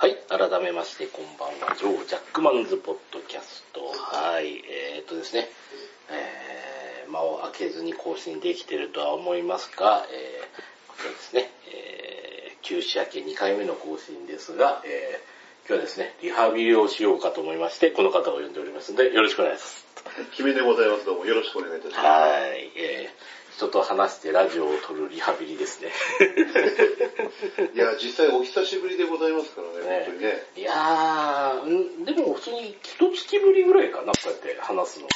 はい、改めましてこんばんは、ジョー・ジャックマンズ・ポッドキャスト。はい、えー、っとですね、えー、間を空けずに更新できてるとは思いますが、えー、こちらですね、えー、休止明け2回目の更新ですが、えー、今日はですね、リハビリをしようかと思いまして、この方を呼んでおりますので、よろしくお願いします。姫でございます。どうもよろしくお願いいたします。はい、えー、人と話してラジオを撮るリハビリですね。いや、実際お久しぶりでございますからね、ね本当にね。いやー、んでも普通に一月ぶりぐらいかな、こうやって話すのが。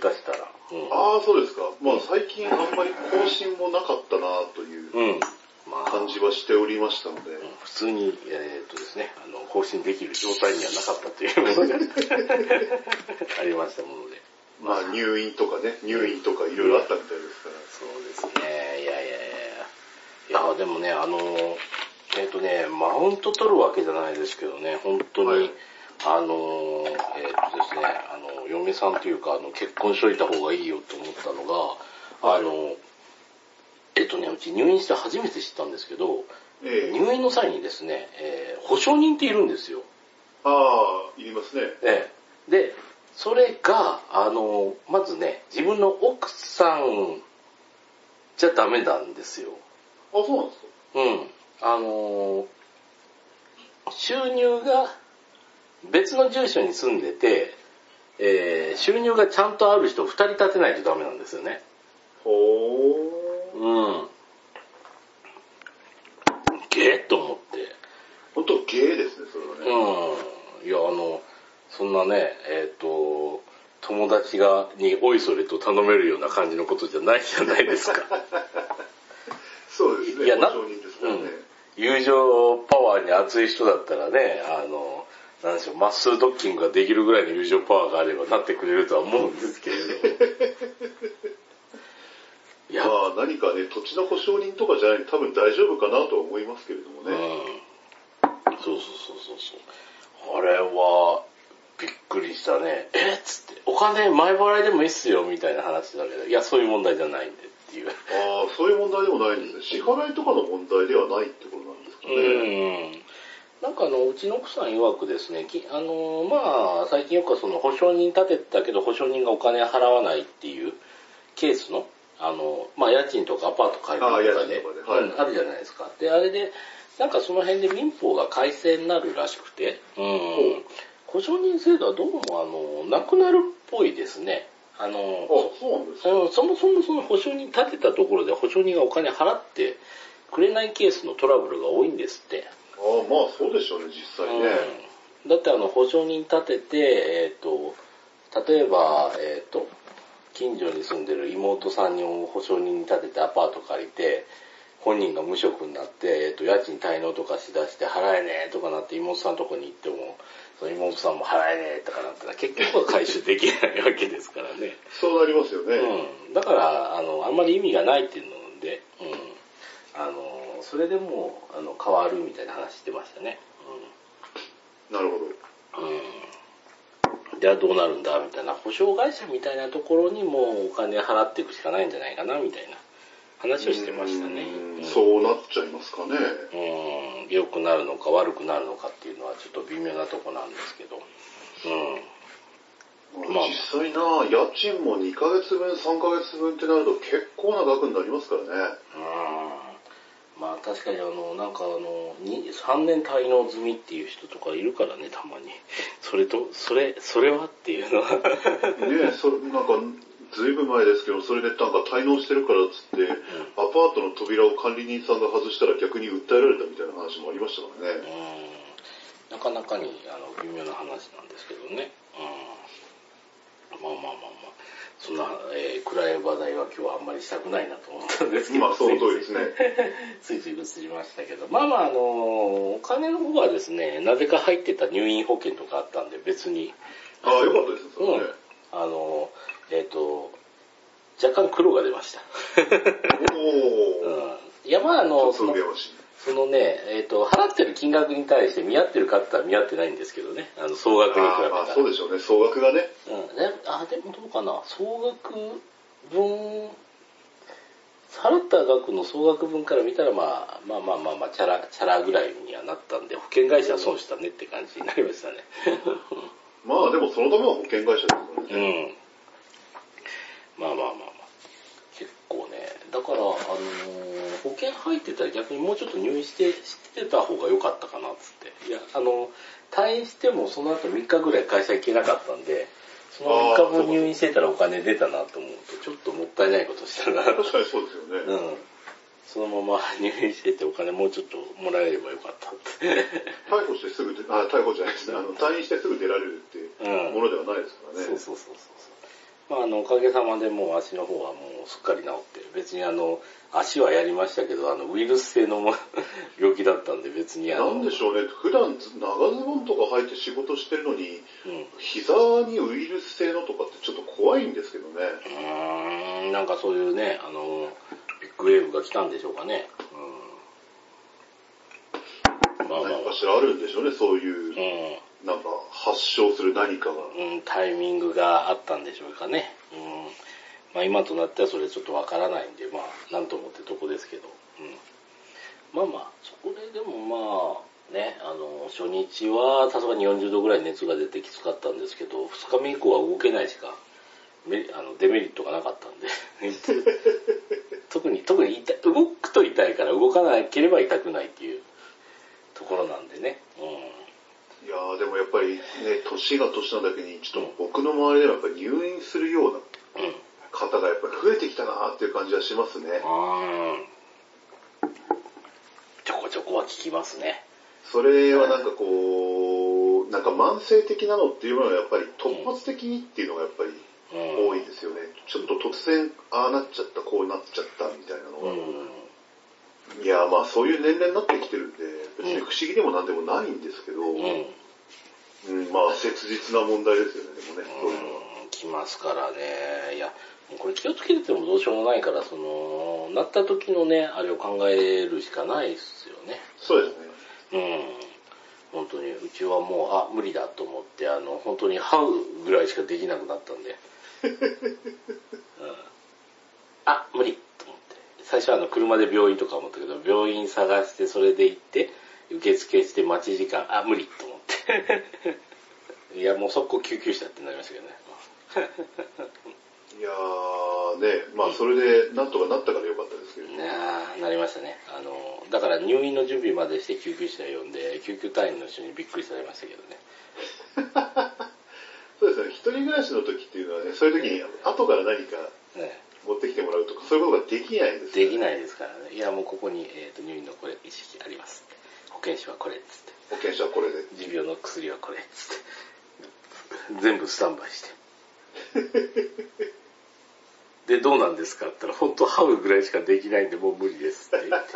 下手したら。ああ、そうですか。まあ最近あんまり更新もなかったなといううん。うん。まあ、感じはしておりましたので。うん普通に、えーっとですね、あの、更新できる状態にはなかったというものがありましたもので。まあ入院とかね、入院とかいろいろあったみたいですから。そうですね。いやいやいやいや。でもね、あの、えっ、とね、マウント取るわけじゃないですけどね、本当に、はいあの、えっ、とですね、あの、嫁さんというか、あの、結婚しといた方がいいよと思ったのが、はいあの、えっ、とね、うち入院して初めて知ったんですけど、ええ入院の際にですね、えー保証人っているんですよ。ああ、いりますね。ええ。で、それが、あの、まずね、自分の奥さんじゃダメなんですよ。あ、そうなんですか？うん。あのー収入が別の住所に住んでて、えー収入がちゃんとある人二人立てないとダメなんですよね。ほー。うん。ゲーと思って。本当ゲーですね、それはね。うん。いや、あの、そんなね、えっ、と、友達が、においそれと頼めるような感じのことじゃないじゃないですか。そうですね。いやな保証人ですからね。友情パワーに熱い人だったらね、あの、なんでしょう、マッスルドッキングができるぐらいの友情パワーがあればなってくれるとは思うんですけれど。いや、まあ何かね、土地の保証人とかじゃない多分大丈夫かなとは思いますけれどもうん。ね。そうそうそうそうそう。あれは、びっくりしたね。え？っつって、お金前払いでもいいっすよ、みたいな話だけど、いや、そういう問題じゃないんでっていう。ああ、そういう問題でもないんですね。支払いとかの問題ではないってことなんですかうね。ん。なんかあの、うちの奥さん曰くですね、きあの、まあ、最近よくその保証人立てたけど保証人がお金払わないっていうケースの、あの、まあ、家賃とかアパート借りるとかああで、家賃とかではいうんあるじゃないですか。で、あれで、なんかその辺で民法が改正になるらしくて、うん。保証人制度はどうもあの、なくなるっぽいですね。あの、あ、そもそもその保証人立てたところで保証人がお金払ってくれないケースのトラブルが多いんですって。ああ、まあそうでしょうね、実際ね。うん、だってあの保証人立てて、えっ、と、例えば、えっ、と、近所に住んでる妹さんに保証人に立ててアパート借りて、本人が無職になって、えっ、と、家賃滞納とかしだして払えねえとかなって妹さんのとこに行っても、その妹さんも払えねえとかなったら結局は回収できないわけですからね。そうなりますよね。うん。だから、あの、あんまり意味がないっていうので、うん。あの、それでもう、あの、変わるみたいな話してましたね。なるほど。うん。うん。じゃあどうなるんだみたいな、保証会社みたいなところにもうお金払っていくしかないんじゃないかなみたいな話をしてましたね。うそうなっちゃいますかね。うん。良くなるのか悪くなるのかっていうのはちょっと微妙なとこなんですけど。うん。まあ実際な、家賃も2ヶ月分、3ヶ月分ってなると結構な額になりますからね。うんまあ確かにあの、なんかあの、に3年滞納済みっていう人とかいるからね、たまに。それと、それ、それはっていうのは。ねそれなんか、ずいぶん前ですけど、それでなんか滞納してるからっつって、アパートの扉を管理人さんが外したら逆に訴えられたみたいな話もありましたからね。うんなかなかにあの微妙な話なんですけどね。うん、まあまあまあまあ、そんな、えー暗い話題は今日はあんまりしたくないなと思ったんですけど。まあその通りですね。ついつい移りましたけど、まあまああの、お金の方はですね、なぜか入ってた入院保険とかあったんで別に、ああ、よかったですね、それね。うん、あの、えっ、と、若干黒が出ました。おお、うん、いやまあの、その。そのね、えっ、と、払ってる金額に対して見合ってるかって言ったら見合ってないんですけどね、あの、総額に比べたら。あそうでしょうね、総額がね。うん、であ、でもどうかな、総額分、払った額の総額分から見たら、まあ、まあまあまあまあ、チャラ、チャラぐらいにはなったんで、保険会社は損したねって感じになりましたね。まあでもそのためは保険会社ですからうね。ん。まあまあまあまあ。結構ね、だから、あのー保険入ってたら逆にもうちょっと入院して、してた方が良かったかなっつって。いや、あの、退院してもその後3日ぐらい会社行けなかったんで、その3日分入院してたらお金出たなと思うと、ちょっともったいないことしたな。確かにそうですよね。うん。そのまま入院しててお金もうちょっともらえればよかったって。逮捕してすぐ出、あ、逮捕じゃないですね。あの、退院してすぐ出られるっていうものではないですからね。そうそうそうそうそう。まあ、あの、おかげさまでもう足の方はもうすっかり治って、別にあの、足はやりましたけど、あの、ウイルス性のも 病気だったんで別にあの、なんでしょうね。普段長ズボンとか履いて仕事してるのに、うん。膝にウイルス性のとかってちょっと怖いんですけどね。うーん、なんかそういうね、あの、ビッグウェーブが来たんでしょうかね。うん。まあまあ何かしらあるんでしょうね。そういう、うん。なんか発症する何かが。うん、タイミングがあったんでしょうかね。うん。まあ今となってはそれちょっとわからないんで、まあ、なんともってとこですけど。うん。まあまあ、そこででもまあ、ね、あの、初日はさすがに40度ぐらい熱が出てきつかったんですけど、2日目以降は動けないしか、メあのデメリットがなかったんで。特に、特に動くと痛いから動かなければ痛くないっていうところなんでね。うん。いやーでもやっぱりね、年が年なだけに、ちょっと僕の周りではやっぱり入院するようなうん。方がやっぱり増えてきたなーっていう感じはしますね。うん。ちょこちょこは聞きますね。それはなんかこう、なんか慢性的なのっていうのはやっぱり突発的にっていうのがやっぱりうん。多いですよね。ちょっと突然、ああなっちゃった、こうなっちゃったみたいなのが。うん。いや、まあそういう年齢になってきてるんで、別に不思議でもなんでもないんですけど、うん。うんまあ切実な問題ですよね、でもね、そういうのは。うん。来ますからね。いや、これ気をつけててもどうしようもないから、その、なった時のね、あれを考えるしかないですよね。そうですね。うん。本当に、うちはもう、あ、無理だと思って、あの、本当に這うぐらいしかできなくなったんで。うん、あ、無理と思って。最初はあの、車で病院とか思ったけど、病院探して、それで行って、受付して待ち時間、あ、無理と思って。いや、もう速攻救急車ってなりましたけどね。いやーね、まあそれでなんとかなったからよかったですけど、ねあなりましたね。あの、だから入院の準備までして救急車呼んで、救急隊員の人にびっくりされましたけどね。そうですね、一人暮らしの時っていうのはね、そういう時に後から何かね持ってきてもらうとか、そういうことができないです、できないですからね。いや、もうここに、えー、と入院のこれ、意識あります。保険証はこれっつって。保険証はこれで。持病の薬はこれっつって。全部スタンバイして。で、どうなんですかって言ったら、本当ハウぐらいしかできないんで、もう無理ですって言って。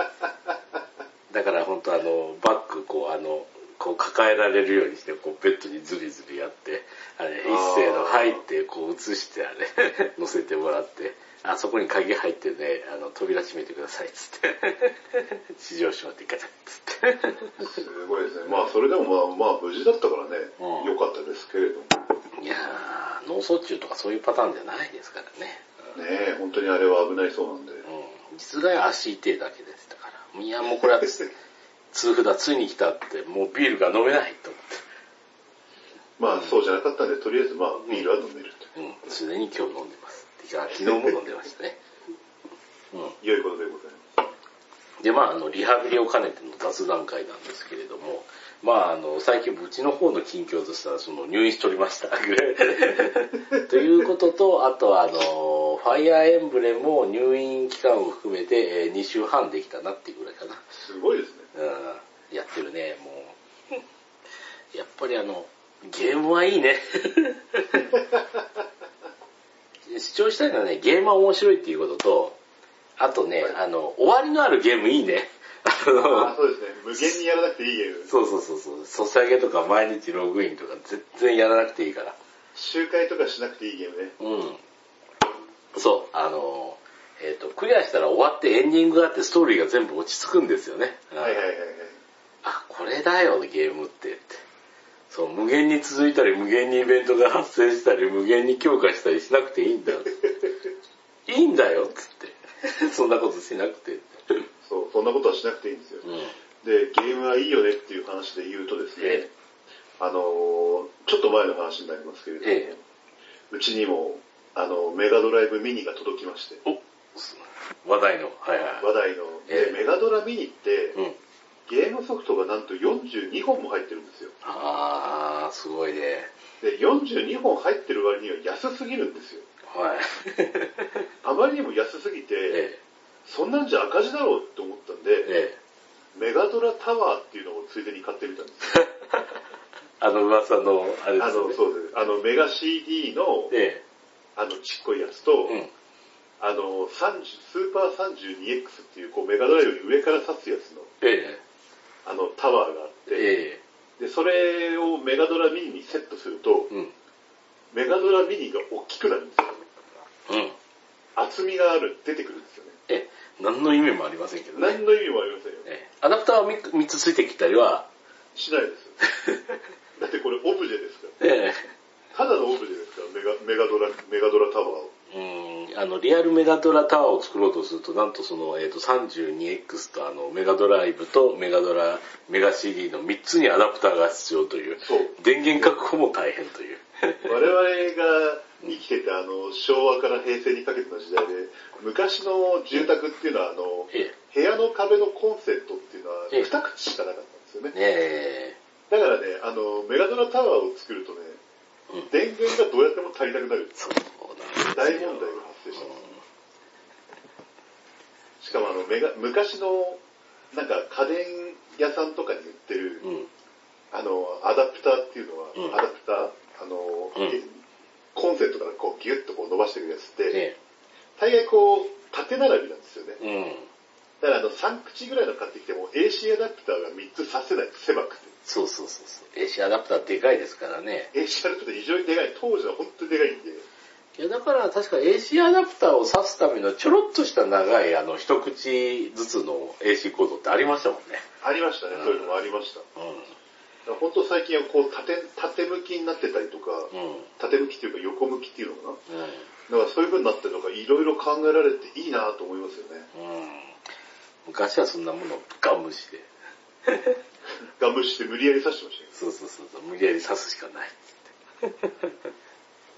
だから本当あの、バッグこう、あの、こう抱えられるようにして、こうベッドにズリズリやって、あれ、一斉の入って、こう移して、あれ、乗せてもらって、あそこに鍵入ってね、あの、扉閉めてください、つって。地上閉まってガチャッ、つって。すごいですね。まあそれでもまあまあ無事だったからね、うん良かったですけれども。いやー、脳卒中とかそういうパターンじゃないですからね。ねえ、本当にあれは危ないそうなんで。うん。実害は足痛いだけでしたから。いや、もうこれはつ、痛風だ、ついに来たって、もうビールが飲めないと思って。まあそうじゃなかったんで、とりあえずまあビールは飲めると。うん、すでに今日飲んでます。昨日も飲んでましたね。うん。良いことでございます。で、まあ、あの、リハビリを兼ねての雑談会なんですけれども、まあ、あの、最近、うちの方の近況としたら、その、入院しとりました。ということと、あとは、あの、ファイアーエンブレムも入院期間を含めて、えー2週半できたなっていうぐらいかな。すごいですね。うん、やってるね、もう。やっぱりあの、ゲームはいいね。主張したいのはね、ゲームは面白いっていうことと、あとね、あの、終わりのあるゲームいいね。ああの、そうですね。無限にやらなくていいゲーム。そうそうそうそう、ソシャゲとか毎日ログインとか全然やらなくていいから。周回とかしなくていいゲームね。うん。そう、あの、えっ、と、クリアしたら終わってエンディングがあってストーリーが全部落ち着くんですよね。はいはいはいはい。あ、これだよ、ゲームってって。そう、無限に続いたり、無限にイベントが発生したり、無限に強化したりしなくていいんだ。いいんだよ、つって。そんなことしなくて。そう、そんなことはしなくていいんですよ。うん。で、ゲームはいいよねっていう話で言うとですね、えあのーちょっと前の話になりますけれども、えうちにも、あの、メガドライブミニが届きまして、お話題の。はいはい。話題の、ええでメガドラミニって、うん。ゲームソフトがなんと42本も入ってるんですよ。あー、すごいね。で、42本入ってる割には安すぎるんですよ。はい。あまりにも安すぎて、えそんなんじゃ赤字だろうって思ったんえ、で、ええ。メガドラタワーっていうのをついでに買ってみたんですよ。あの噂の、あれであの、すよね。そうです。あの、メガ CD の、えあの、ちっこいやつと、え。うん。あの、30スーパー 32X っていう、こう、メガドラより上から刺すやつの、えあの、タワーがあっえ。て、えで、それをメガドラミニにセットするとえ。、うん。メガドラミニが大きくなるんですよ。うん。厚みがある、出てくるんですよね。ええ。何の意味もありませんけどね。何の意味もありませんよ。ええ。アダプターは 3, つついてきたりは、しないです。だってこれオブジェですから。ええ。ただのオブジェですから、メガメガドラ、メガドラタワーを。うん、あの、リアルメガドラタワーを作ろうとすると、なんとその、えっ、と、32X とあの、メガドライブとメガドラ、メガ CD の3つにアダプターが必要という、そう。電源確保も大変という。我々が生きてたあの、昭和から平成にかけての時代で、昔の住宅っていうのはあの、え部屋の壁のコンセントっていうのはええ二口しかなかったんですよねえ。。ねだからね、あの、メガドラタワーを作るとね、うん電源がどうやっても足りなくなる。そう大。問題が発生した。しかもあの、メガ昔の、なんか家電屋さんとかに売ってる、うん。うん。あの、アダプターっていうのは、うんアダプターあの、うんコンセントからこうギュッとこう伸ばしていくやつって、え大概こう、縦並びなんですよね。だからあの、3口ぐらいの買ってきても AC アダプターが3つさせない。狭くて。そうそうそうそう。AC アダプターでかいですからね。AC アダプター非常にでかい。当時は本当にでかいんで。いや、だから確か AC アダプターを挿すためのちょろっとした長い、あの、一口ずつの AC コードってありましたもんね。ありましたね。そういうのもありました。うだから本当最近はこう、縦、縦向きになってたりとか、ん。うん。縦向きっていうか横向きっていうのかな。うん。だからそういう風になってるのがいろいろ考えられていいなと思いますよね。うん。昔はそんなものをガン無視で。ガムして無理やり刺してましたよ。そうそうそうそう。無理やり刺すしかないっつって。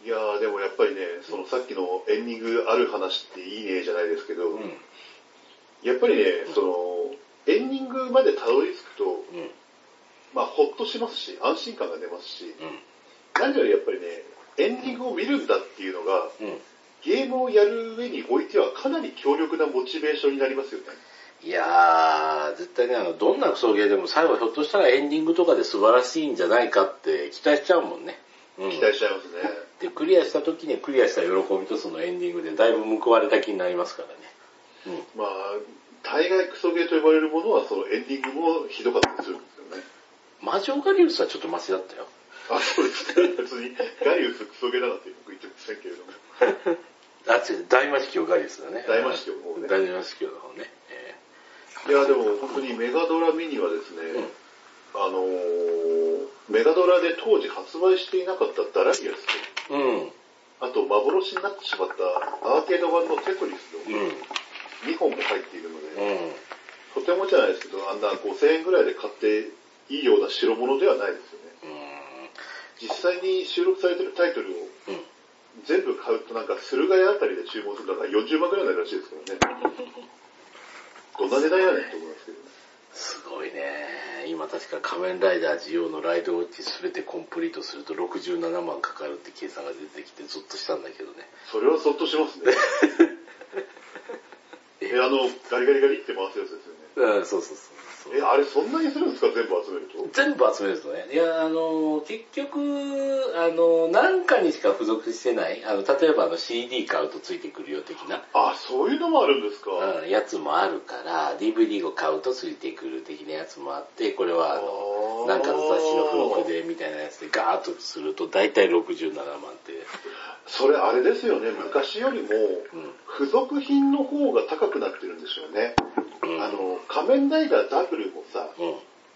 いやーでもやっぱりね、そのさっきのエンディングある話っていいねじゃないですけど、うん。やっぱりね、その、エンディングまでたどり着くと、うん。まあほっとしますし、安心感が出ますし、うん。何よりやっぱりね、エンディングを見るんだっていうのが、うん。ゲームをやる上においてはかなり強力なモチベーションになりますよね。いやー、絶対ね、あの、どんなクソゲーでも最後ひょっとしたらエンディングとかで素晴らしいんじゃないかって期待しちゃうもんね。うん。期待しちゃいますね。で、クリアした時にクリアした喜びとそのエンディングでだいぶ報われた気になりますからね。まあ、大概クソゲーと呼ばれるものはそのエンディングもひどかったりするんですよね。うん。マジョガリウスはちょっとマシだったよ。あ、そうですね。別にガリウスクソゲーだなんて僕言ってませんけれども。あ、違う、大魔司教ガリウスだね。大魔司教の方ね大魔司教の方ね。えいや、でも本当にメガドラミニはですね、あのー、メガドラで当時発売していなかったダラリアスと、ーうん。あと幻になってしまったアーケード版のテトリスのうん。2本も入っているので、うん。とてもじゃないですけど、あんな5000円ぐらいで買っていいような代物ではないですよね。実際に収録されてるタイトルをうん。全部買うとなんか駿河屋あたりで注文するのが40万ぐらいになるらしいですからね。どんな値段やねんと思いますけどね。すごいね。今確か仮面ライダージオのライドウォッチすべてコンプリートすると67万かかるって計算が出てきてゾッとしたんだけどね。それはそっとしますね。え、あの、ガリガリガリって回すやつですよね。うん、そうそうそうそう。え、あれそんなにするんですか？全部集めると？全部集めるとね。いや、あの、結局、あの、なんかにしか付属してない、あの、例えばあの CD 買うとついてくるよ的な、あ、そういうのもあるんですか？うん、やつもあるから、DVD を買うとついてくる的なやつもあって、これはあの、なんかの雑誌の付録でみたいなやつでガーッとすると大体67万って。それあれですよね、昔よりも、うん。付属品の方が高くなってるんでしょうね。うんあの、仮面ライダーダブルもさ、う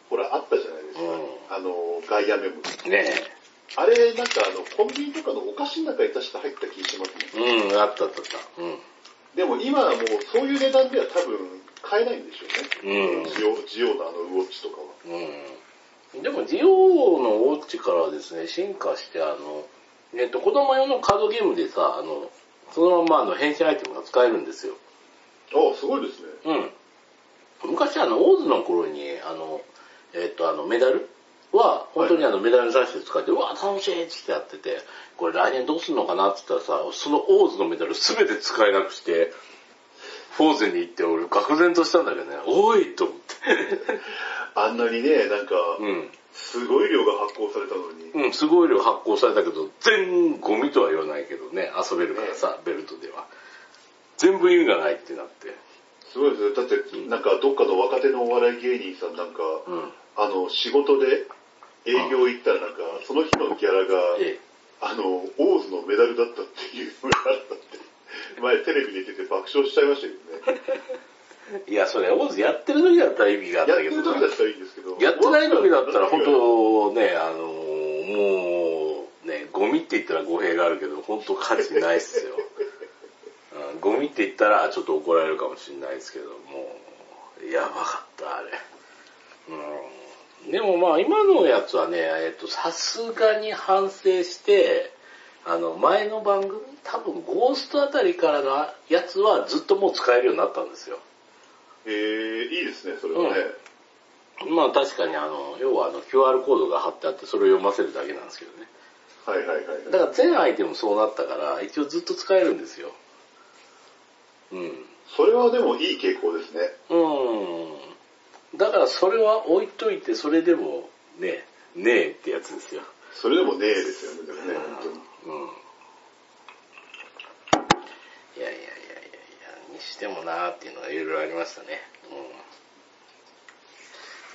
ほら、あったじゃないですか。うんあの、ガイアメモ。ん。ねあれ、なんかあの、コンビニとかのお菓子の中に確か入った気しますね。え。うん、あったあったあった。うん。でも今はもうそういう値段では多分買えないんでしょうね。うんジオ、ジオのあのウォッチとかは。うん。でも、ジオのウォッチからですね、進化して、あの、えっと、子供用のカードゲームでさ、あの、そのまんまあの変身アイテムが使えるんですよ。ああ、すごいですね。うん。昔あの、オーズの頃に、あの、えっと、あの、メダル？は、本当にあの、メダル雑誌で使って、うわ、楽しいってやってて、これ来年どうすんのかなって言ったらさ、そのオーズのメダル すべて使えなくして、フォーゼに行って俺、愕然としたんだけどね、おいと思って。あんなにね、なんか、うん。すごい量が発行されたのに。うん、すごい量発行されたけど、全ゴミとは言わないけどね、遊べるからさ、ベルトでは。全部意味がないってなって。すごいですね。だって、なんかどっかの若手のお笑い芸人さんなんか、うん。あの、仕事で営業行ったらなんか、その日のギャラが、えあの、オーズのメダルだったっていうのがあったって、前テレビで言ってて爆笑しちゃいましたけどね。え。いや、それ、オーズやってる時だったら意味があっやったてけどさる時だったらいいんですけど。やってない時だったら本当当ね、あのもう、ね、ゴミって言ったら語弊があるけど、本当価値ないっすよ。うんゴミって言ったらちょっと怒られるかもしれないですけど、もう、やばかった、あれ。うん、でもまあ今のやつはね、えっと、さすがに反省して、あの、前の番組、多分ゴーストあたりからのやつはずっともう使えるようになったんですよ。えー、いいですね、それはね。まあ確かにあの、要はあの QR コードが貼ってあってそれを読ませるだけなんですけどね。はいはいはい。だから全アイテムそうなったから、一応ずっと使えるんですよ。うん。それはでもいい傾向ですね。うん。だからそれは置いといて、それでもね、ねえってやつですよ。それでもねえですよね、でもね、本当に。うん。いやいやいや、にしてもなーっていうのがいろいろありましたね。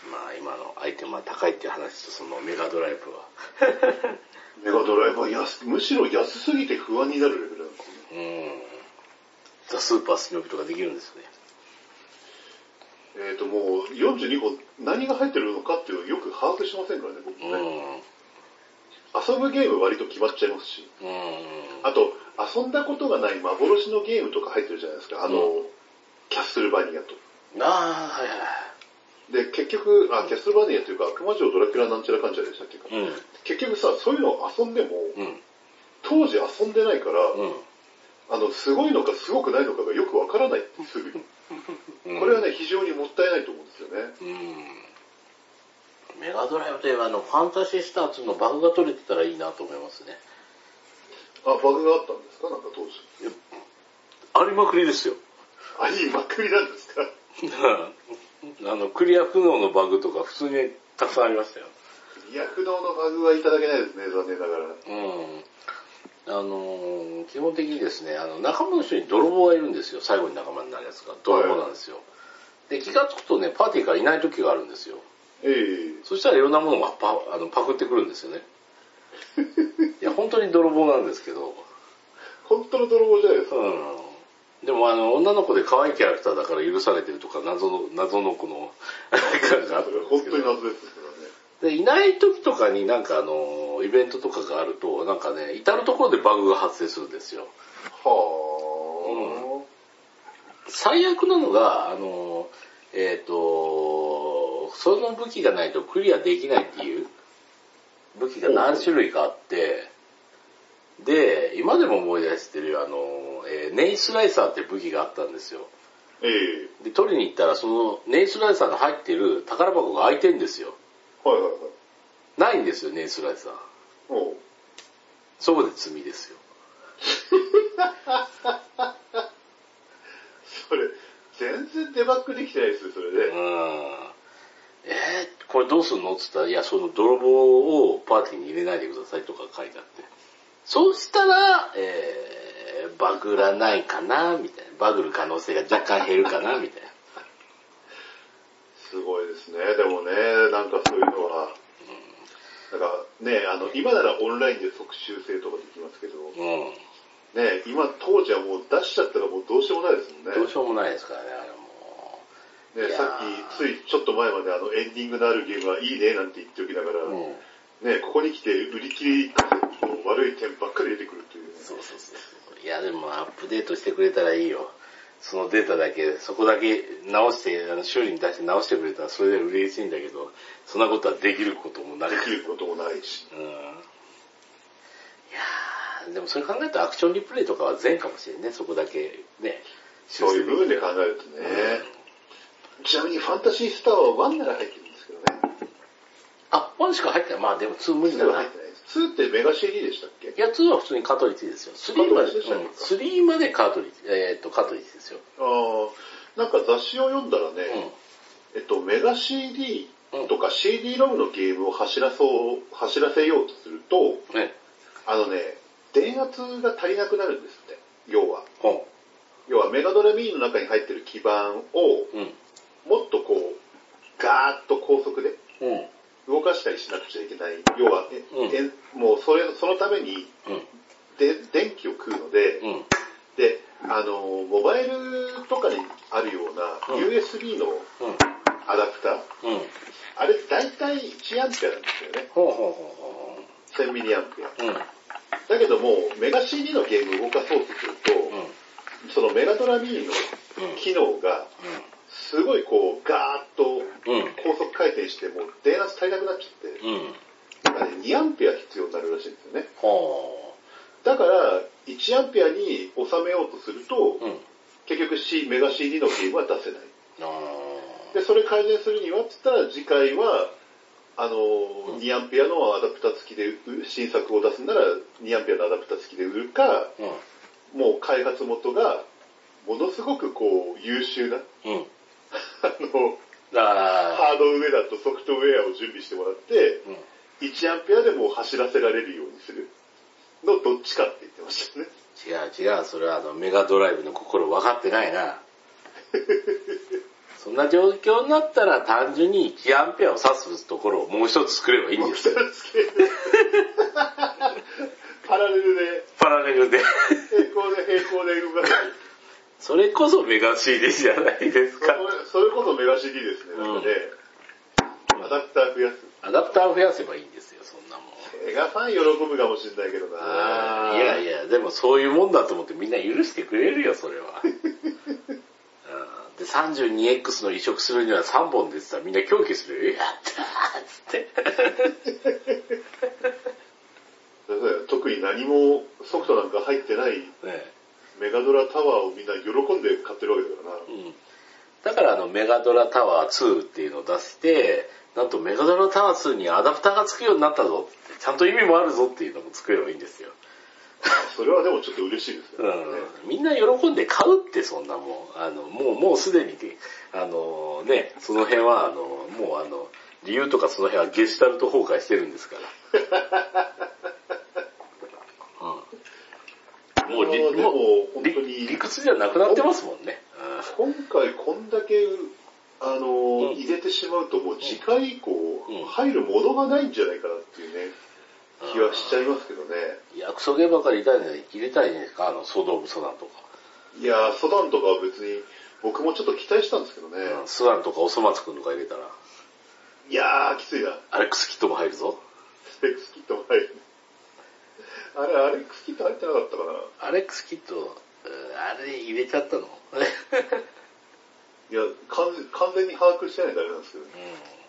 うん。まあ今のアイテムは高いっていう話とそのメガドライブは。メガドライバー安、むしろ安すぎて不安になるレベルなんですね。うん。ザ・スーパースニョビとかできるんですよね。えっ、ともう42本何が入ってるのかっていうのをよく把握してませんからね、僕うね。ん。遊ぶゲーム割と決まっちゃいますし。うん。あと、遊んだことがない幻のゲームとか入ってるじゃないですか。あの、うキャッスルバニアと。ああ、はいはい。で、結局、あ、キャッスルバニアというか、悪魔城ドラキュラなんちゃらかんちゃらでしたっけか。うん。結局さ、そういうのを遊んでも、うん。当時遊んでないから、うん。あの、すごいのかすごくないのかがよくわからない、すぐに。これはね、非常にもったいないと思うんですよね。うん。メガドライブといえばあの、ファンタシースター2のバグが取れてたらいいなと思いますね。あ、バグがあったんですか？なんか当時。ありまくりですよ。あ、いいまくりなんですか？あの、クリア不能のバグとか普通にたくさんありましたよ。躍動のバグはいただけないですね、残念ながら。うん。あのー基本的にですね、あの、仲間の人に泥棒がいるんですよ。最後に仲間になるやつが。泥棒なんですよ。で、気がつくとね、パーティーからいない時があるんですよ。ええそしたらいろんなものがパあのパクってくるんですよね。いや、本当に泥棒なんですけど。本当の泥棒じゃないですか。うん。でもあの、女の子で可愛いキャラクターだから許されてるとか、謎の、謎の子の、感があったんです本。当に謎ですからね。で、いない時とかになんかあの、イベントとかがあると、なんかね、至るところでバグが発生するんですよ。は最悪なのが、あの、えっ、と、その武器がないとクリアできないっていう武器が何種類かあって、で、今でも思い出してるあの、えーネイスライサーって武器があったんですよ。あ。ええで、取りに行ったらそのネイスライサーの入ってる宝箱が開いてんですよ。はいはいはい。ないんですよ、ネイスライサー。おうそこで罪ですよ。それ、全然デバッグできてないですよ、それうん。で。えー、これどうすんの？って言ったら、いや、その泥棒をパーティーに入れないでくださいとか書いてあって。そうしたら、えー、バグらないかな、みたいな。バグる可能性が若干減るかな、みたいな。すごいですね。でもね、なんかそういうのは、なんかね、あの、今ならオンラインで即習性とかできますけど、うん。ね、今、当時はもう出しちゃったらもうどうしようもないですもんね。どうしようもないですからね、あれもね、さっき、ついちょっと前まであの、エンディングのあるゲームはいいねなんて言っておきながら、う。うん。ね、ここに来て売り切り悪い点ばっかり出てくるというね。そうそうそう。いや、でもアップデートしてくれたらいいよ。そのデータだけ、そこだけ直して、あの修理に出して直してくれたらそれで嬉しいんだけど、そんなことはできることもなく。できることもないし。うん。いやーでもそれ考えるとアクションリプレイとかは善かもしれんね、そこだけね。そういう部分で考えるとね。ちなみにファンタシースターは1なら入ってるんですけどね。あ、1しか入ってない。まあでも2無理だな。い入ってないです。2ってメガ CD でしたっけ？や、2は普通にカートリッジですよ。3まで、カートリッジでうん、3までカートリッジ、えーっと、カートリッジですよ。ああ、なんか雑誌を読んだらうん。ね、えっと、メガ CD とか CD ロムのゲームを走らそう、走らせようとすると、ね。あのね、電圧が足りなくなるんですって。要は。ほ要はメガドラミーの中に入ってる基板をう。うん。もっとこう、ガーッと高速でうん。動かしたりしなくちゃいけない。要は、えうんえもうそれ、そのためにうん。で電気を食うので、うん。で、あの、モバイルとかにあるようなうん USB のうん。アダプター、うん。あれ大体1アンペアなんですよね。ほうほうほ1000ミリアンペア。だけども、メガ CD のゲームを動かそうとすると、うん。そのメガドラミーの機能が、すごいこう、ガーッと。高速回転して、もう電圧足りなくなっちゃって、うん。あれ2アンペア必要になるらしいんですよね。ほだから、1アンペアに収めようとすると、う。うん。結局 C、メガ CD のゲームは出せない。あで、それ改善するにはって言ったら、次回は、あの、うん2アンペアのアダプタ付きで、う新作を出すなら、2アンペアのアダプタ付きで売るか、ーうん。もう開発元が、ものすごくこう、優秀な、うん。あの、ハードウェアとソフトウェアを準備してもらって、うん。1アンペアでもう走らせられるようにするのどっちかって言ってましたね。違う違う、それはあの、メガドライブの心分かってないな。そんな状況になったら単純に1アンペアを指すところをもう一つ作ればいいんですよ。パラレルで、パラレルで。平行で平行で動かせる。それこそメガ CD じゃないですか。それこそメガ CD ですね。なんかね、アダプター増やす。アダプターを増やせばいいんですよ、そんなもん。メガファン喜ぶかもしれないけどな。いやいや、でもそういうもんだと思ってみんな許してくれるよ、それは。うんで、32X の移植するには3本でって言ったらみんな狂気するよ。やったーっつって。特に何もソフトなんか入ってないねメガドラタワーをみんな喜んで買ってるわけだからな。うんだからあのメガドラタワー2っていうのを出して、なんとメガドラタワー2にアダプターがつくようになったぞちゃんと意味もあるぞっていうのも作ればいいんですよ。それはでもちょっと嬉しいですね。うん、みんな喜んで買うってそんなもん。あの、もう、もうすでに、あのね、その辺はあの、もうあの、理由とかその辺はゲシュタルト崩壊してるんですから。うん、もう理、あーでももう本当に理理屈じゃなくなってますもんね。今回こんだけ、あの、うん入れてしまうともう次回以降、うん入るものがないんじゃないかなっていうね、気はしちゃいますけどね。いや、クソゲーばかり入れたいんじゃない入れたいじゃないですか、あの、ソドムソナンとか。いやー、ソダンとかは別に、僕もちょっと期待したんですけどね。うんスワンとかおそ松くんとか入れたら、いやー、きついな。アレックスキットも入るぞ。スペックスキットも入る。あれ、アレックスキット入ってなかったかなアレックスキット、うんあれ入れちゃったの？いや完全、完全に把握してないからなんですけどね。うん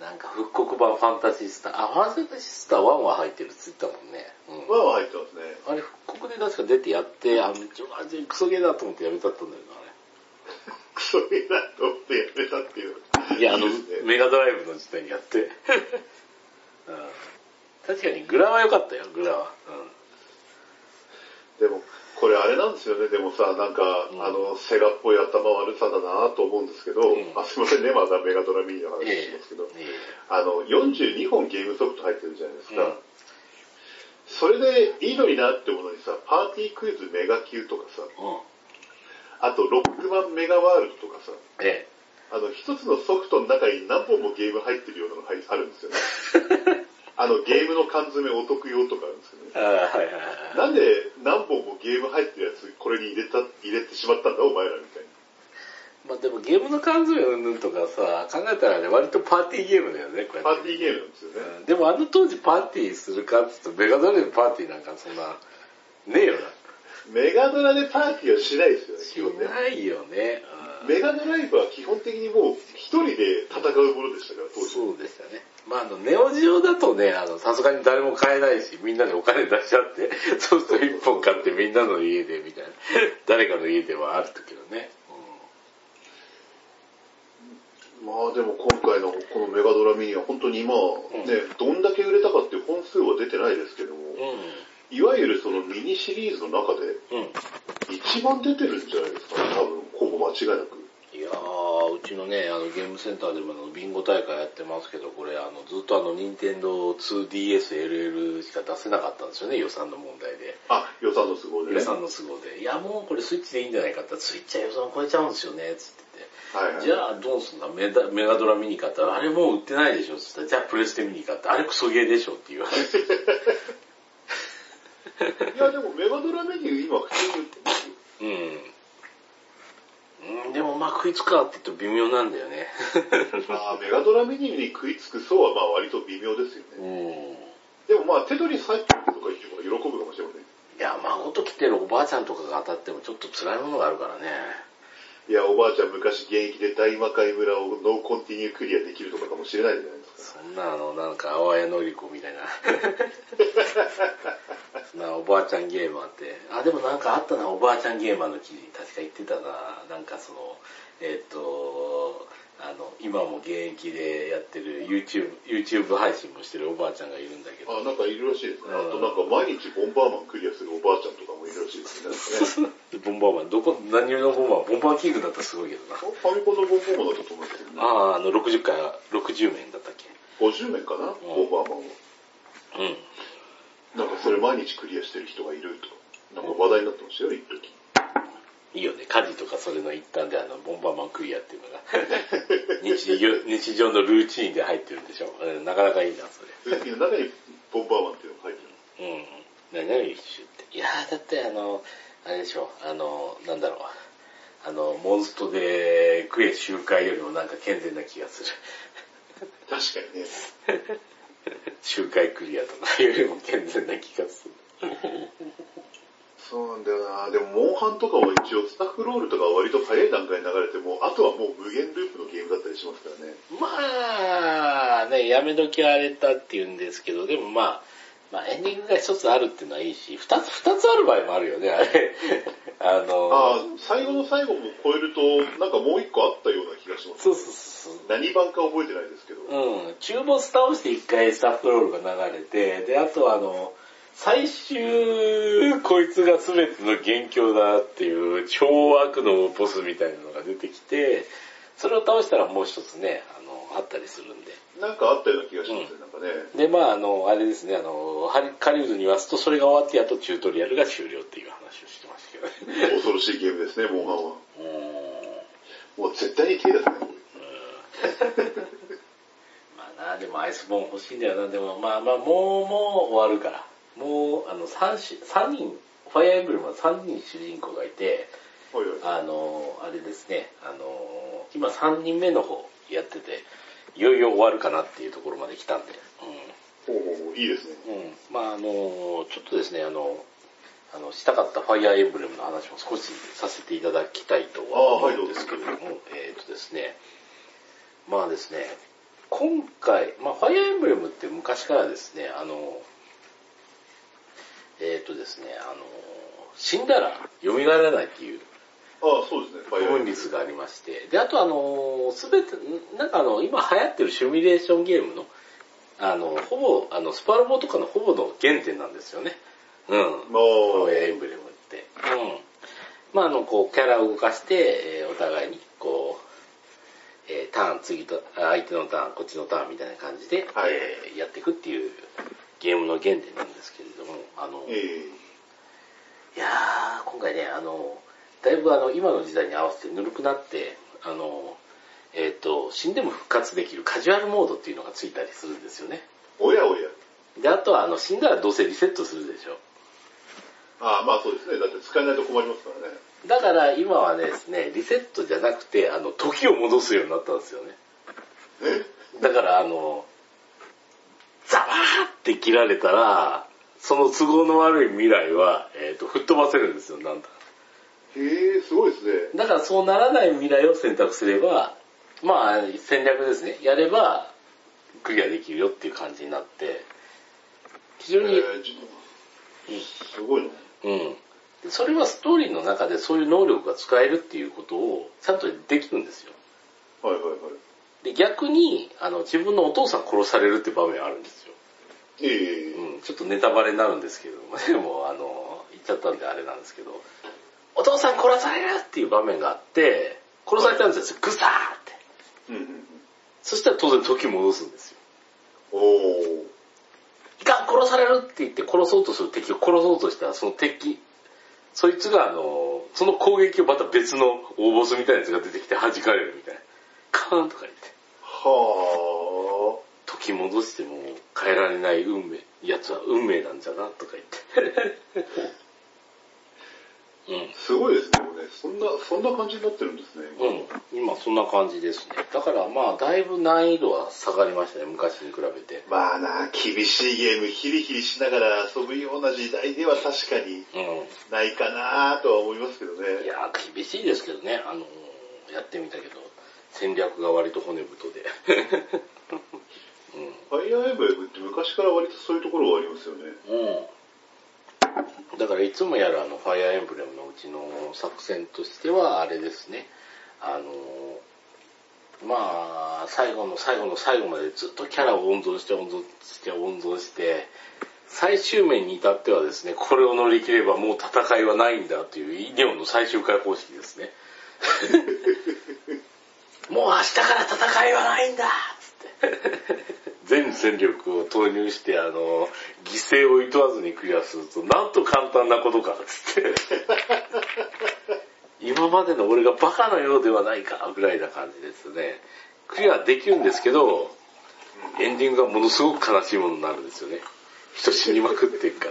なんか復刻版ファンタジースター、あ、ファンタジースター1は入ってるって言ったもんね。うんまあまあ入ってますね。あれ復刻で確か出てやって、あ、ちょ、あ、全クソゲーだと思ってやめちゃったんだよ クソゲーだと思ってやめたっていう。な、あれ。いや、あの、ねメガドライブの時代にやって。うん確かにグラは良かったよ、グラは。でも、これあれなんですよね。でもさ、なんか、うんあの、セガっぽい頭悪さだなと思うんですけど、うんあ、すいませんね、まだメガドラミーのうん。話しますけど、えあの、42本ゲームソフト入ってるじゃないですか。うんそれでいいのになってものにさ、パーティークイズメガ級とかさ。あとロックマンメガワールドとかさ、えあの、一つのソフトの中に何本もゲーム入ってるようなのが入あるんですよね。あの、ゲームの缶詰お得用とかあるんですけどねはいはいはい。なんで何本もゲーム入ってるやつこれに入れた、入れてしまったんだお前らみたいな。まあでもゲームの缶詰うんぬんとかさ、考えたらね、割とパーティーゲームだよね、こうやって。パーティーゲームなんですよね。うんでもあの当時パーティーするかって言うと、メガドライブパーティーなんかそんな、ねえよな。メガドラでパーティーはしないですよね、し基本ね。ないよね。うんメガドライブは基本的にもう一人で戦うものでしたから、当時。そうでしたね。まあ、あの、ネオジオだとね、あの、さすがに誰も買えないし、みんなでお金出し合って、そうすると一本買ってみんなの家で、みたいな。誰かの家ではあるけどね。まあでも今回のこのメガドラミニは本当に今、んね、どんだけ売れたかっていう本数は出てないですけども、ういわゆるそのミニシリーズの中でん。うん。一番出てるんじゃないですかね、多分、ほぼ間違いなく。いやー、うちのね、あの、ゲームセンターでもあのビンゴ大会やってますけど、これ、あの、ずっとあの、任天堂 2DSLL しか出せなかったんですよね、予算の問題で。あ、予算の都合でね。予算の都合で。いや、もうこれスイッチでいいんじゃないかって言ったら、スイッチは予算超えちゃうんですよね、つってて。はいはい。じゃあどうすんだ？メダメガドラ見に買ったら、あれもう売ってないでしょつったら、じゃあプレステ見に買ったら、あれクソゲーでしょっていう話。いやでもメガドラメニュー今普通に売ってますよ。うん。うん、でもまあ食いつくかって言うと微妙なんだよね。あーメガドラメニューに食いつく層はまあ割と微妙ですようね。ん。でもまあテトリス入ってるとか言えば喜ぶかもしれません。いや、孫と来てるおばあちゃんとかが当たってもちょっと辛いものがあるからね。いや、おばあちゃん昔現役で大魔界村をノーコンティニュークリアできるとかかもしれないじゃないですか。そんなあの、なんか、淡谷のり子みたいな。そんなおばあちゃんゲーマーって。あ、でもなんかあったな、おばあちゃんゲーマーの記事。確か言ってたな。なんかその、えっ、と、あの、今も現役でやってる YouTube、YouTube 配信もしてるおばあちゃんがいるんだけど。あ、なんかいるらしいですね。うんあとなんか毎日ボンバーマンクリアするおばあちゃんとかもいるらしいですね。ボンバーマン、どこ、何のボンバーマンボンバーキングだったらすごいけどな。ファミコンのボンバーマンだったと思うんですけどね。ああ、あの、60回、60面だったっけ？50年かな、ボンバーマンは。うん。なんかそれ毎日クリアしてる人がいるとか。なんか話題になってましたよ、一時。いいよね。家事とかそれの一環であの、ボンバーマンクリアっていうのが、日常、日常のルーチンで入ってるんでしょ。うんなかなかいいな、それ。中にボンバーマンっていうのが入ってる。うん。何何一周って。いやーだってあの、あれでしょ。あの、なんだろう。あの、モンストでクエ周回よりもなんか健全な気がする。確かにね。周回クリアとかよりも健全な気がする。そうなんだよなでも、モンハンとかは一応スタッフロールとかは割と早い段階に流れても、あとはもう無限ループのゲームだったりしますからね。まあ、ね、やめ時は荒れたっていうんですけど、でもまあ、まあエンディングが一つあるっていうのはいいし、二つ、二つある場合もあるよね、あれ。あの、ああ、最後の最後も超えると、なんかもう一個あったような気がします。そうそうそう。何番か覚えてないですけど。うん。中ボス倒して一回スタッフロールが流れて、で、あとはあの、最終、こいつが全ての元凶だっていう超悪のボスみたいなのが出てきて、それを倒したらもう一つね、あの、あったりするんで。なんかあったような気がしますね、なんかね。で、まああの、あれですね、あの、ハリカリウドに言わすと、それが終わってやっとチュートリアルが終了っていう話をしてましたけどね。恐ろしいゲームですね、モンハンは。うーん。もう絶対に手出せない。まあな、でもアイスボーン欲しいんだよな。でもまあまあ、もう、もう終わるから。もう、あの、三し三人、ファイアーエンブレムは3人主人公がいて、はいはい。あの、あれですね、あの、今3人目の方やってて、いよいよ終わるかなっていうところまで来たんで。ほうほうほういいですね。うん。うん。まああの、ちょっとですね、あの、あの、したかったファイアーエンブレムの話も少しさせていただきたいとは思うんですけれども、えっ、とですね、まあですね、今回、まあファイアーエンブレムって昔からですね、あの、えっ、とですね、あの、死んだら蘇らないっていうああ、そうですね、ファイアー分率がありまして、で、あとあの、すべて、なんかあの、今流行ってるシミュレーションゲームの、あの、ほぼ、あの、スパロボとかのほぼの原点なんですよね。うん。まファイアあ、ーエンブレムって。うん。まあ、あの、こう、キャラを動かして、えーお互いに、こう、えーターン、次と、あ相手のターン、こっちのターンみたいな感じで、はいえーやっていくっていうゲームの原点なんですけれども、あの、えいやー、今回ね、あの、だいぶあの、今の時代に合わせてぬるくなって、あの、えっ、と、死んでも復活できるカジュアルモードっていうのがついたりするんですよね。ー、おやおや。で、あとはあの、死んだらどうせリセットするでしょ。ああ、まあそうですね。だって使えないと困りますからね。だから今はねですね、リセットじゃなくて、あの、時を戻すようになったんですよね。え？だからあの、ザバーって切られたら、その都合の悪い未来は、えっ、と、吹っ飛ばせるんですよ、なんだか。へえ、すごいですね。だからそうならない未来を選択すれば、まあ、戦略ですね。やれば、クリアできるよっていう感じになって、非常に、えーじすごいな。うん。でそれはストーリーの中でそういう能力が使えるっていうことをちゃんとできるんですよ。はいはいはい。で、逆に、あの、自分のお父さん殺されるって場面あるんですよ。ええうん、ちょっとネタバレになるんですけど、でも、あの、言っちゃったんであれなんですけど、お父さん殺されるっていう場面があって、殺されたんですよ、グサーって。うんうんうん。そしたら当然時戻すんですよ。おー。いかん、殺されるって言って殺そうとする敵を殺そうとしたら、その敵、そいつがあの、その攻撃をまた別の大ボスみたいなやつが出てきて弾かれるみたいな。カーンとか言って。は時戻しても変えられない運命、やつは運命なんじゃなとか言って。すごいですね、もうね。そんな、そんな感じになってるんですね。うん、今そんな感じですね。だからまあ、だいぶ難易度は下がりましたね、昔に比べて。まあな、厳しいゲームヒリヒリしながら遊ぶような時代では確かにうないかなとは思いますけどん。いね。やー、厳しいですけどね、あのーやってみたけど、戦略が割と骨太で。ファイアーエンブレムって昔から割とそういうところはありますよね。うん。だからいつもやるあの、ファイアーエンブレムのうちの作戦としては、あれですね。あのー、まあ、最後の最後の最後までずっとキャラを温存して温存して温存して、最終面に至ってはですね、これを乗り切ればもう戦いはないんだという医療の最終回方式ですね。もう明日から戦いはないんだつって。全戦力を投入して、あの、犠牲をいとわずにクリアすると、なんと簡単なことか、つって。今までの俺がバカのようではないか、ぐらいな感じですね。クリアできるんですけど、エンディングがものすごく悲しいものになるんですよね。人死にまくっていくか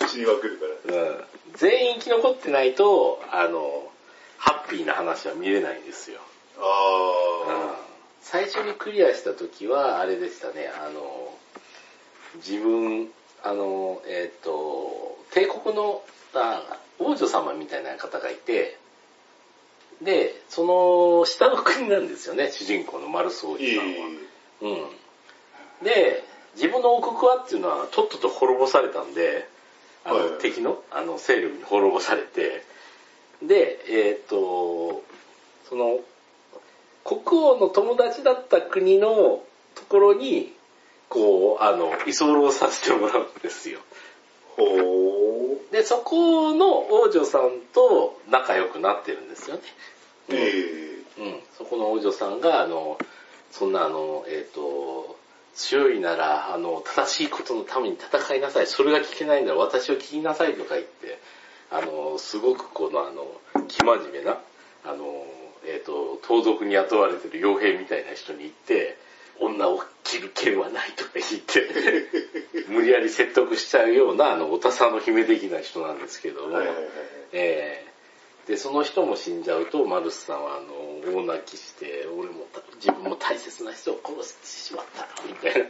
ら。死にまくるから。うん全員生き残ってないと、あの、ハッピーな話は見れないんですよ。あ最初にクリアした時は、あれでしたね、あの、自分、あの、えっ、と、帝国のあ王女様みたいな方がいて、で、その下の国なんですよね、主人公のマルス王子さんは。うん。で、自分の王国はっていうのはとっとと滅ぼされたんで、あの、はい敵のあの勢力に滅ぼされて、で、えっ、と、その、国王の友達だった国のところに、こう、あの、居候させてもらうんですよ。ほー。で、そこの王女さんと仲良くなってるんですよね。うんえうん、そこの王女さんが、あの、そんなあの、えっ、と、強いなら、あの、正しいことのために戦いなさい。それが聞けないなら私を聞きなさいとか言って、あの、すごくこのあの、生真面目な、あの、えっ、と、盗賊に雇われてる傭兵みたいな人に言って、女を切る剣はないとか言って、無理やり説得しちゃうような、あの、おたさの姫的な人なんですけどー。も、はいはいはい。ええで、その人も死んじゃうと、マルスさんは、あの、大泣きして、俺もた、自分も大切な人を殺してしまった、みたいな。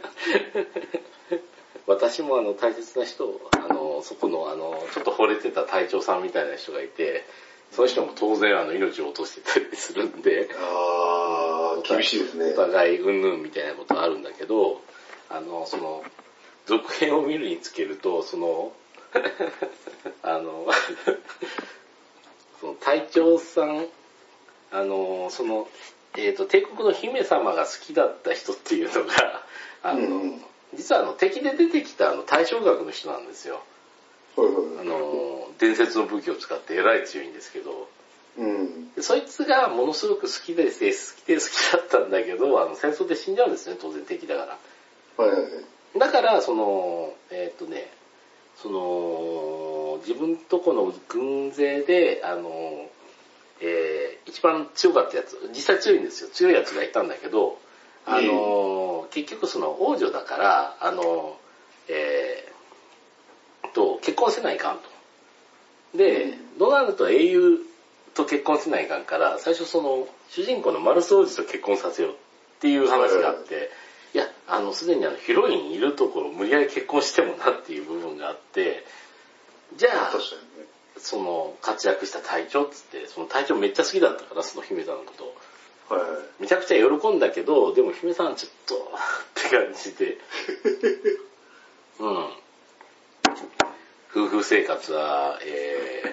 私もあの、大切な人を、あの、そこの、あの、ちょっと惚れてた隊長さんみたいな人がいて、その人も当然、あの、命を落としてたりするんで、あー、厳しいですねお。互い、うんぬんみたいなことあるんだけど、あの、その、続編を見るにつけると、その、あの、その隊長さん、あの、その、えっ、と、帝国の姫様が好きだった人っていうのが、あの、うんうん実はあの、敵で出てきたあの、対象学の人なんですよ。はいはいあはい。の、伝説の武器を使ってえらい強いんですけど、うん。でそいつがものすごく好きで、好きで好きだったんだけど、あの、戦争で死んじゃうんですね、当然敵だから。はいはいはい。だから、その、えーっとね、その、自分とこの軍勢で、あの、えー一番強かったやつ、実際強いんですよ。強いやつがいたんだけど、あの、結局その王女だから、あの、えー婚せないかんと。で、ドナルドは英雄と結婚せないかんから、最初その、主人公のマルス王子と結婚させようっていう話があって、いや、ああの、すでにあの、ヒロインいるところ無理やり結婚してもなっていう部分があって、じゃあ。その、活躍した隊長っつって、その隊長めっちゃ好きだったから、その姫さんのこと。はいはい。めちゃくちゃ喜んだけど、でも姫さんちょっと、って感じで。うん。夫婦生活は、え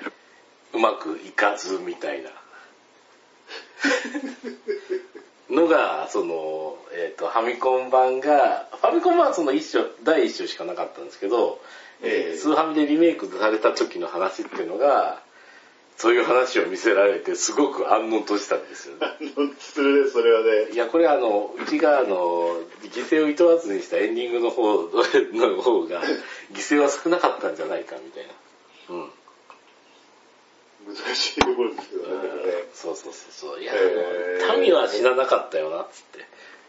ー、うまくいかずみたいな。のが、その、えっ、と、ファミコン版が、ファミコン版はその一章、第一章しかなかったんですけど、えーええスーファミでリメイクされた時の話っていうのが、そういう話を見せられて、すごく安穏としたんですよね。あの、するね、それはね。いや、これあの、うちがあの、犠牲をいとわずにしたエンディングの方の方が、犠牲は少なかったんじゃないか、みたいな。うん。難しいところですよね。そうそうそうそう。いや、でも民は死ななかったよな、つって。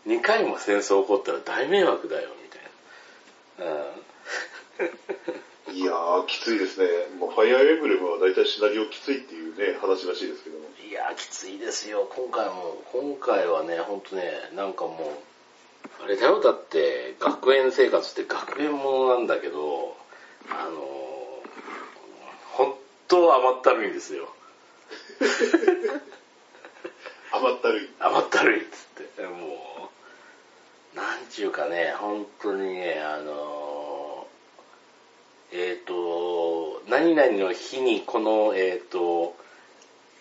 2回も戦争起こったら大迷惑だよ、みたいな。うん。いやー、きついですね。もうファイアーエンブレムは大体シナリオきついっていうね、話らしいですけども。いや、きついですよ。今回も、今回はね、ほんとね、なんかもう、あれだよ、だって、学園生活って学園ものなんだけど、あの、ほんと甘ったるいんですよ。甘ったるい。甘ったるいっつって。もう、なんちゅうかね、本当にね、あの、えっ、と、何々の日にこの、えっ、と、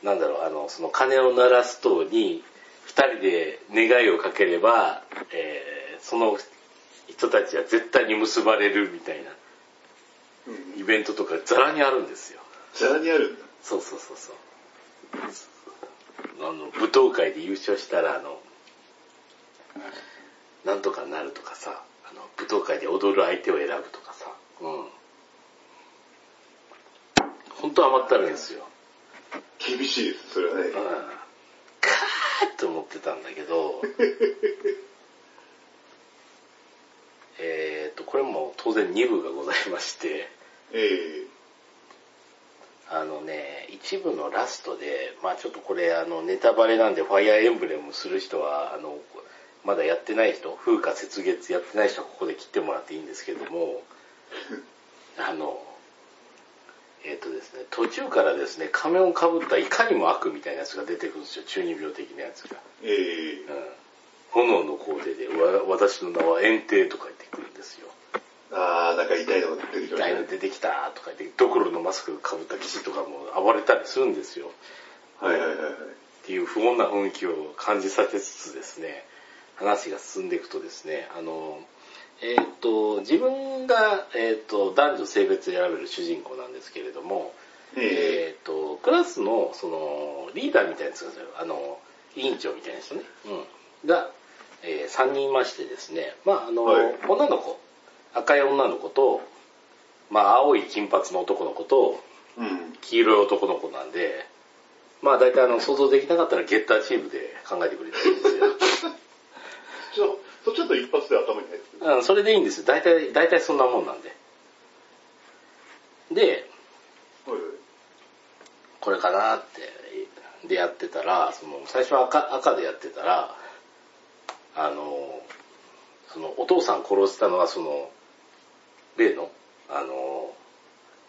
なんだろう、あの、その鐘を鳴らすとに、二人で願いをかければ、えーその人たちは絶対に結ばれるみたいなうん。イベントとかザラにあるんですよ。ざらにあるんだ。そうそうそうそう。あの、舞踏会で優勝したら、あの、なんとかなるとかさ、あの、舞踏会で踊る相手を選ぶとかさ、うん。本当甘ったるいんですよ。厳しいです、それはねうん。。カーって思ってたんだけど、えーと、これも当然2部がございまして、えあのね、一部のラストで、まあちょっとこれあのネタバレなんでファイアーエンブレムする人は、あの、まだやってない人、風化雪月やってない人はここで切ってもらっていいんですけども、あの、えっ、とですね、途中からですね、仮面をかぶったいかにも悪みたいなやつが出てくるんですよ、中二病的なやつが。ええうん。炎のコーデで、わ私の名は炎帝とか言ってくるんですよ。えあー、なんか痛いのが出てきたね。痛いの出てきたとか言って、ドクロのマスクかぶった騎士とかも暴れたりするんですよ。はいはいはいはい。っていう不穏な雰囲気を感じさせつつですね、話が進んでいくとですね、あの、えっ、と、自分が、えっ、と、男女性別で選べる主人公なんですけれども、ええっ、と、クラスの、その、リーダーみたいなやつが。あの、委員長みたいな人ね。うん。が、え3人いましてですね、まあ、あの、はい女の子、赤い女の子と、まあ、青い金髪の男の子と、えうん。黄色い男の子なんで、まあ大体あの想像できなかったらゲッターチームで考えてくれてるんですよ。そっちょっと一発で頭に入ってくる。うん、それでいいんですよ。大体、大体そんなもんなんで。で、はいはい。これかなって、でやってたら、その、最初は赤、赤でやってたら、あの、その、お父さん殺したのはその、例の、あの、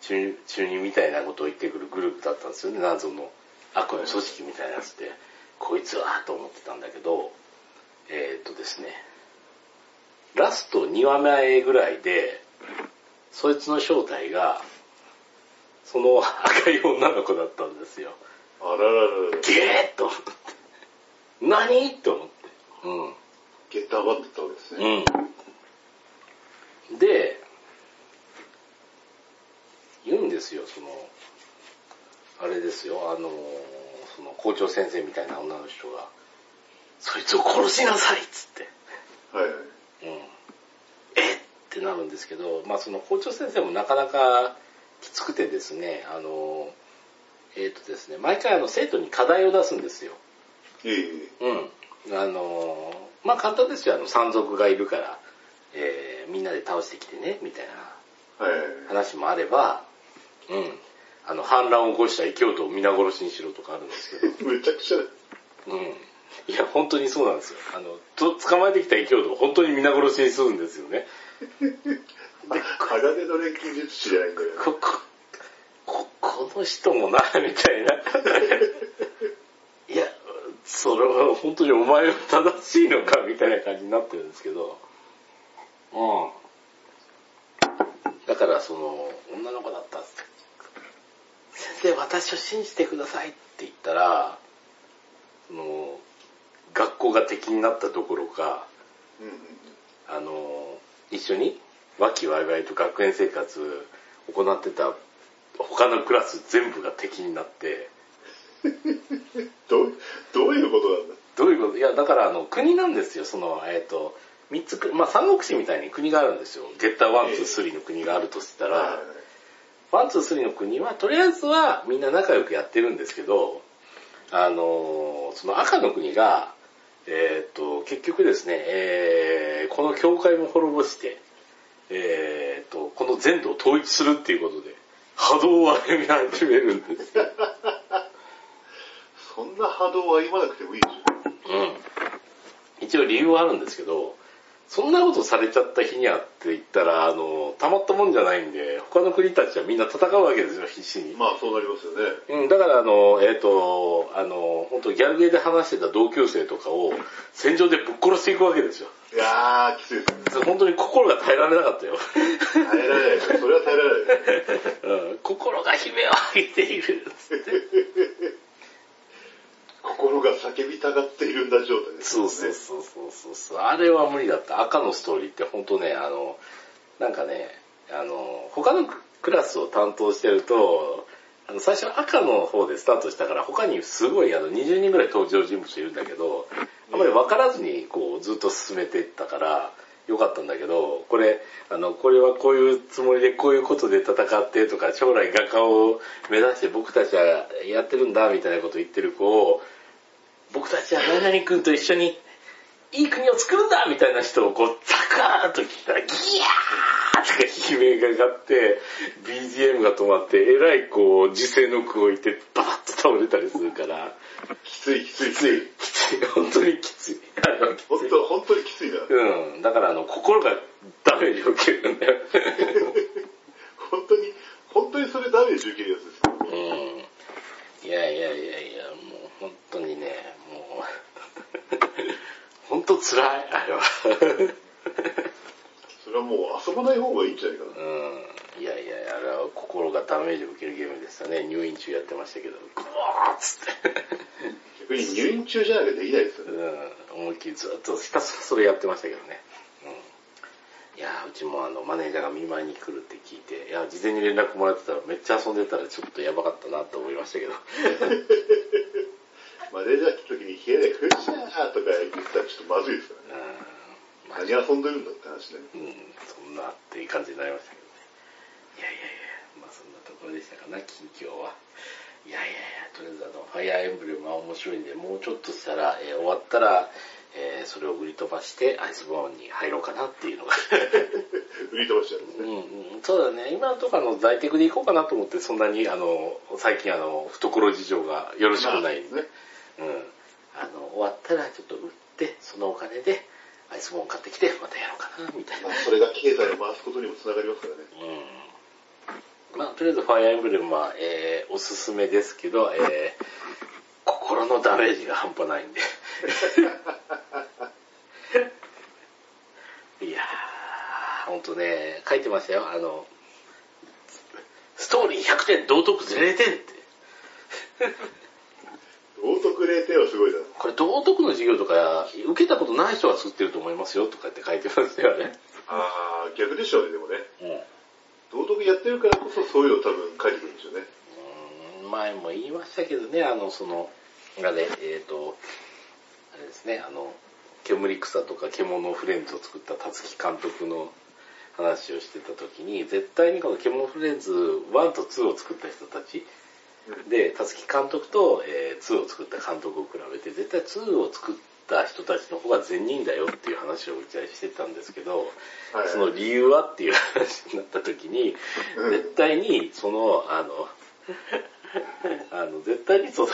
中、中二みたいなことを言ってくるグループだったんですよね。謎の悪の組織みたいなやつで、こいつはと思ってたんだけど、えーっとですね、ラスト2話目ぐらいで、そいつの正体が、その赤い女の子だったんですよ。あらららら。ゲーッと思って。何？と思って。ゲッターバったわけですね。うん。うん。で、言うんですよ、その、あれですよ、あの、その校長先生みたいな女の人が、そいつを殺しなさいっつって。はいはい。うん。えっ？てなるんですけど、まあその校長先生もなかなかきつくてですね、あの、えっ、とですね、毎回あの生徒に課題を出すんですよ。ええうん。あの、まあ簡単ですよ、あの山賊がいるから、えーみんなで倒してきてね、みたいな。話もあれば、うん。あの、反乱を起こした異教徒を皆殺しにしろとかあるんですけど、めちゃくちゃだ。うん。いや、本当にそうなんですよ。あの、と捕まえてきた生き物を本当に皆殺しにするんですよね。鋼の錬金術師じゃないんだよ。こ、こ、こ、この人もな、みたいな。いや、それは本当にお前は正しいのか、みたいな感じになってるんですけど。うん。だから、その、女の子だったっつって、先生、私を信じてくださいって言ったら、その、学校が敵になったどころか、うんうんあの、一緒に和気わいわいと学園生活行ってた他のクラス全部が敵になって、どう、どういうことなんだ？どういうこと？いや、だからあの、国なんですよ、その、えっ、と、三つく、まあ、三国志みたいに国があるんですよ。ゲッターワン、ツー、スリーの国があるとしたら、ワン、ツー、スリーの国は、とりあえずはみんな仲良くやってるんですけど、あの、その赤の国が、えっ、と、結局ですね、えーこの教会も滅ぼして、えっ、と、この全土を統一するっていうことで、波動を歩み始めるんですよ。そんな波動を歩まなくてもいいでしうん。一応理由はあるんですけど、そんなことされちゃった日にはって言ったら、あの、たまったもんじゃないんで、他の国たちはみんな戦うわけですよ、必死にょ。。まあそうなりますよね。うん、だからあの、えっ、と、あの、本当ギャルゲーで話してた同級生とかを戦場でぶっ殺していくわけですよ。いやー、きついですね。本当に心が耐えられなかったよ。耐えられない。それは耐えられない。うん、心が悲鳴を上げている。心が叫びたがっているんだ状態ですそうね。そうそうそうそうそう。あれは無理だった。赤のストーリーって本当ね、あの、なんかね、あの、他のクラスを担当してると、あの最初赤の方でスタートしたから他にすごいあの20人ぐらい登場人物いるんだけど、あまり分からずにこうずっと進めていったからよかったんだけど、これ、あの、これはこういうつもりでこういうことで戦ってとか将来画家を目指して僕たちはやってるんだみたいなこと言ってる子を、僕たちは何々君と一緒にいい国を作るんだみたいな人をこうザカーッと聞いたらギヤーとか悲鳴が上がって BGM が止まってえらいこう時勢の句を言ってバタッと倒れたりするからきついきつい。きつい。きつい。本当にきつい。本当、本当にきついな。うん。だからあの心がダメージを受けるんだよ。本当に、本当にそれダメージ受けるやつです。よ。うん。いやいやいやいやもう本当にねもう 本当辛い。あれはそれはもう遊ばない方がいいんじゃないかな。うんいやいや、あれは心がダメージを受けるゲームでしたね。入院中やってましたけど、グワーッつって。逆に入院中じゃなきゃできないですよね。うん、思いっきりずっとひたすらそれやってましたけどね。うん、いや、うちもあの、マネージャーが見舞いに来るって聞いて、いや、事前に連絡もらってたらめっちゃ遊んでたらちょっとやばかったなと思いましたけど。マネージャー来た時に部屋でフッシャーとか言ったらちょっとまずいですからね。うん、まあ何遊んでるんだって話ね。うん、そんなっていう感じになりましたけどね。いやいやいや、まあそんなところでしたかな、近況は。いやいやいや、とりあえずあの、ファイアーエンブレムは面白いんで、もうちょっとしたら、えー終わったら、えーそれを売り飛ばして、アイスボーンに入ろうかなっていうのが。売り飛ばしちゃうんですうんね。うん、そうだね。今のところあの、在宅で行こうかなと思って、そんなに、あの、最近あの、懐事情がよろしくないんで。ね。うん。あの、終わったらちょっと売って、そのお金で、アイスボーン買ってきて、またやろうかな、みたいなまあ。それが経済を回すことにもつながりますからね。うんまあ、とりあえずファイアーエンブレムは、えー、おすすめですけど、えー、心のダメージが半端ないんで。いやー、ほんとね、書いてましたよ。あの、ストーリー100点、道徳0点って。道徳0点はすごいな。これ道徳の授業とか、受けたことない人が作ってると思いますよ、とかって書いてますよね。あー、逆でしょうね、でもね。うん。道徳やってるからこそそういうの多分書いてくるんでしょうね。うーん前も言いましたけどね、あの、その、あれ、えっ、と、あれですね、あの、煙草とか獣フレンズを作った辰木監督の話をしてた時に、絶対にこの獣フレンズ1と2を作った人たち、で、辰木監督と、えー2を作った監督を比べて、絶対2を作った人たちの方が善人だよっていう話を打ち合いしてたんですけど、はい。その理由はっていう話になった時に、うん。絶対に、その、あの、あの、絶対にその、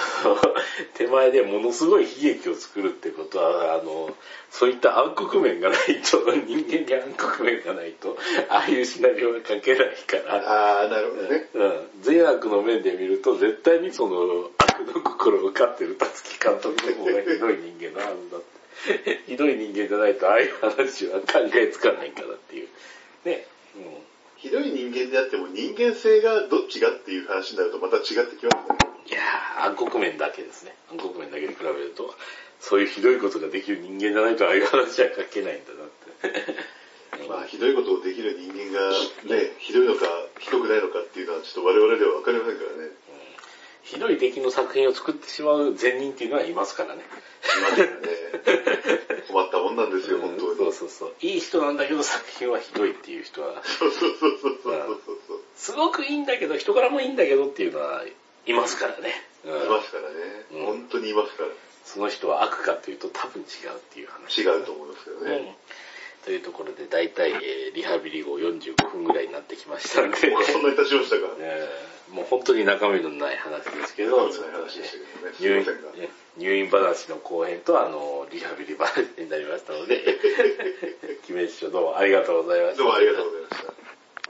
手前でものすごい悲劇を作るってことは、あの、そういった暗黒面がないと、人間に暗黒面がないと、ああいうシナリオが書けないから、ああ、なるほどね。うん、善悪の面で見ると、絶対にその、悪の心を飼ってる辰木監督の方がひどい人間のはずだって。ひどい人間じゃないと、ああいう話は考えつかないからっていう。ね。うんひどい人間であっても人間性がどっちがっていう話になるとまた違ってきますね。いやー、暗黒面だけですね。暗黒面だけで比べると、そういうひどいことができる人間じゃないと、ああいう話は書けないんだなって。まあ、ひどいことをできる人間がね、ひどいのか、ひどくないのかっていうのはちょっと我々では分かりませんからね。ひどい出来の作品を作ってしまう善人っていうのはいますからね。いますね。困ったもんなんですよ、本当に。そうそうそう。いい人なんだけど作品はひどいっていう人は、そうそうそうそうそうそう。すごくいいんだけど、人柄もいいんだけどっていうのはいますからね。うんいますからね。うん本当にいますから。その人は悪かというと多分違うっていう話。違うと思いますけどね。うんというところで、大体、えーリハビリ後45分ぐらいになってきましたので、もうそんなに経ちましたか。えーもう本当に中身のない話ですけど、入院話の後編と、あの、リハビリ話になりましたので、鬼滅書どうもありがとうございました。どうもありがとうございました。